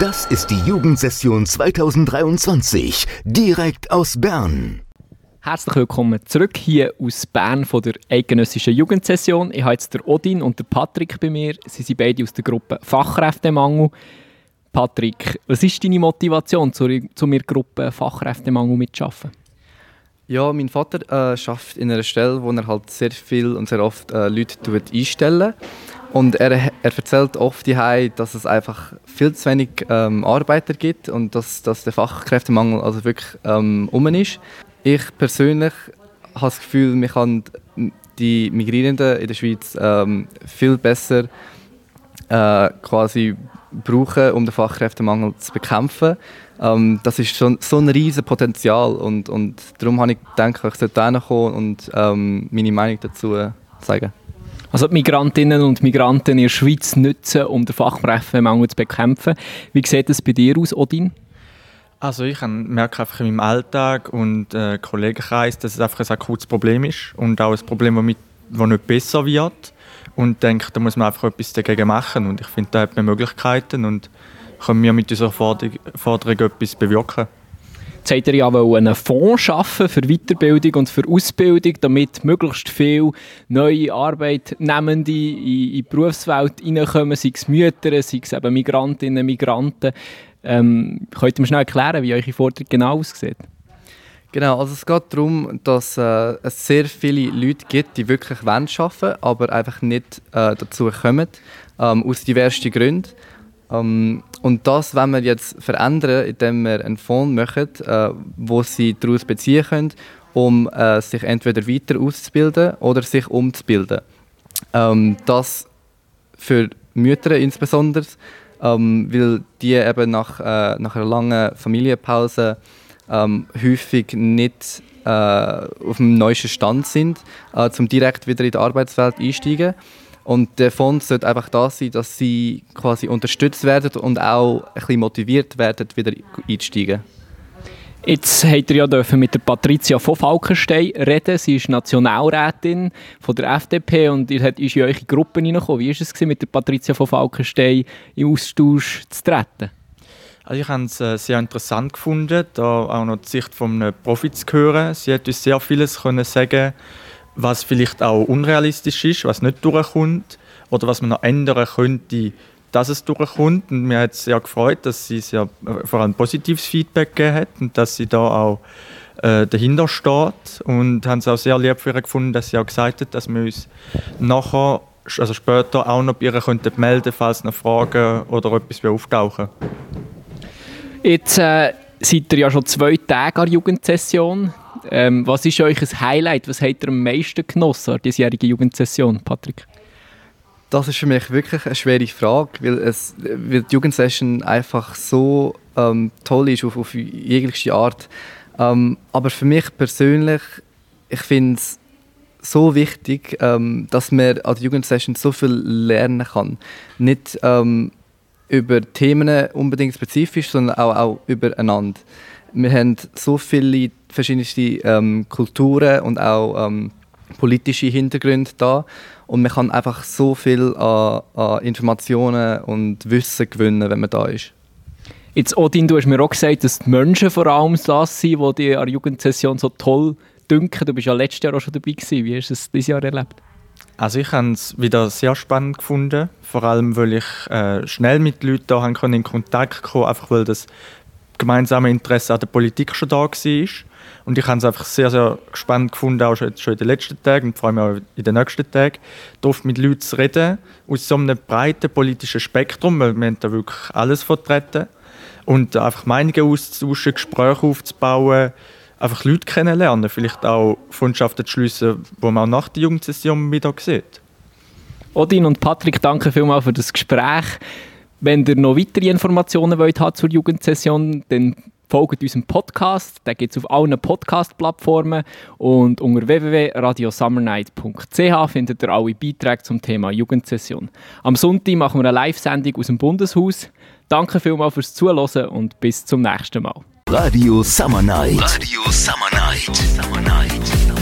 Das ist die Jugendsession 2023, direkt aus Bern. Herzlich willkommen zurück hier aus Bern von der Eidgenössischen Jugendsession. Ich habe jetzt der Odin und der Patrick bei mir. Sie sind beide aus der Gruppe Fachkräftemangel. Patrick, was ist deine Motivation, zu, zu mir Gruppe Fachkräftemangel mitzuschaffen? Ja, mein Vater äh, arbeitet in einer Stelle, wo er halt sehr viel und sehr oft äh, Leute einstellen und er, er erzählt oft die dass es einfach viel zu wenig ähm, Arbeiter gibt und dass, dass der Fachkräftemangel also wirklich ähm, um ist. Ich persönlich habe das Gefühl, man kann die Migrierenden in der Schweiz ähm, viel besser äh, quasi brauchen, um den Fachkräftemangel zu bekämpfen. Ähm, das ist schon so ein riesiges Potenzial und, und darum habe ich gedacht, ich sollte kommen und ähm, meine Meinung dazu sagen. Also die Migrantinnen und Migranten in der Schweiz nutzen, um den Fachkräftemangel zu bekämpfen. Wie sieht das bei dir aus, Odin? Also ich merke einfach in meinem Alltag und äh, Kollegenkreis, dass es einfach ein akutes Problem ist und auch ein Problem, das, mit, das nicht besser wird. Und denke, da muss man einfach etwas dagegen machen. Und ich finde, da hat man Möglichkeiten und können wir mit unserer Forderung, Forderung etwas bewirken. Habt ihr ja einen Fonds schaffen für Weiterbildung und für Ausbildung, damit möglichst viele neue Arbeitnehmende in, in die Berufswelt hineinkommen, sei es Mütter, sei es eben Migrantinnen, Migranten. Ähm, könnt ihr mir schnell erklären, wie eure Forderung genau aussieht? Genau, also es geht darum, dass äh, es sehr viele Leute gibt, die wirklich arbeiten wollen, aber einfach nicht äh, dazu kommen, ähm, aus diversen Gründen. Ähm, und das wollen wir jetzt verändern, indem wir einen Fonds machen, äh, wo sie daraus beziehen können, um äh, sich entweder weiter auszubilden oder sich umzubilden. Ähm, das für Mütter insbesondere, ähm, weil die eben nach, äh, nach einer langen Familienpause ähm, häufig nicht äh, auf dem neuesten Stand sind, äh, um direkt wieder in die Arbeitswelt einsteigen. Und der Fonds sollte einfach da sein, dass sie quasi unterstützt werden und auch ein bisschen motiviert werden, wieder einzusteigen. Jetzt habt ihr ja mit der Patricia von Falkenstein reden. Sie ist Nationalrätin von der FDP und ihr seid in eure Gruppe hineingekommen. Wie war es, mit der Patricia von Falkenstein im Austausch zu treten? Also ich habe es äh, sehr interessant gefunden, da auch noch die Sicht eines Profis zu hören. Sie hat uns sehr vieles können sagen was vielleicht auch unrealistisch ist, was nicht durchkommt oder was man noch ändern könnte, dass es durchkommt. Und mir hat es sehr gefreut, dass sie sehr, äh, vor allem positives Feedback gegeben hat und dass sie da auch äh, dahinter steht. Und haben es auch sehr lieb für ihr gefunden, dass sie auch gesagt hat, dass wir uns nachher, also später auch noch bei ihr könnten melden falls noch Fragen oder etwas auftauchen Jetzt äh, seid ihr ja schon zwei Tage an der Jugendsession. Ähm, was ist euch ein Highlight? Was habt ihr am meisten genossen an diesjährigen Jugendsession, Patrick? Das ist für mich wirklich eine schwere Frage, weil, es, weil die Jugendsession einfach so ähm, toll ist auf, auf jegliche Art. Ähm, aber für mich persönlich, ich finde es so wichtig, ähm, dass man an der Jugendsession so viel lernen kann. Nicht ähm, über Themen unbedingt spezifisch, sondern auch, auch übereinander. Wir haben so viele verschiedene ähm, Kulturen und auch ähm, politische Hintergründe da und man kann einfach so viel an, an, Informationen und Wissen gewinnen, wenn man da ist. Jetzt, Odin, du hast mir auch gesagt, dass die Menschen vor allem das sind, die dir an der Jugendsession so toll dünken. Du bist ja letztes Jahr auch schon dabei gewesen. Wie hast du es dieses Jahr erlebt? Also ich habe es wieder sehr spannend gefunden, vor allem weil ich äh, schnell mit Leuten da in Kontakt kommen einfach weil das gemeinsame Interesse an der Politik schon da war. Und ich habe es einfach sehr, sehr spannend gefunden, auch schon, in den letzten Tagen und vor allem auch in den nächsten Tagen, darauf mit Leuten zu reden, aus so einem breiten politischen Spektrum, weil wir haben da wirklich alles vertreten. Und einfach Meinungen auszutauschen, Gespräche aufzubauen, einfach Leute kennenlernen, vielleicht auch Freundschaften zu schliessen, die man auch nach der Jugendsession wieder sieht. Odin und Patrick, danke vielmals für das Gespräch. Wenn ihr noch weitere Informationen wollt zur Jugendsession, dann folgt unserem Podcast. Den gibt es auf allen Podcast-Plattformen. Und unter www.radiosummernight.ch findet ihr alle Beiträge zum Thema Jugendsession. Am Sonntag machen wir eine Live-Sendung aus dem Bundeshaus. Danke vielmals fürs Zuhören und bis zum nächsten Mal. Radio Summer Night. Radio Summer Night. Summer Night.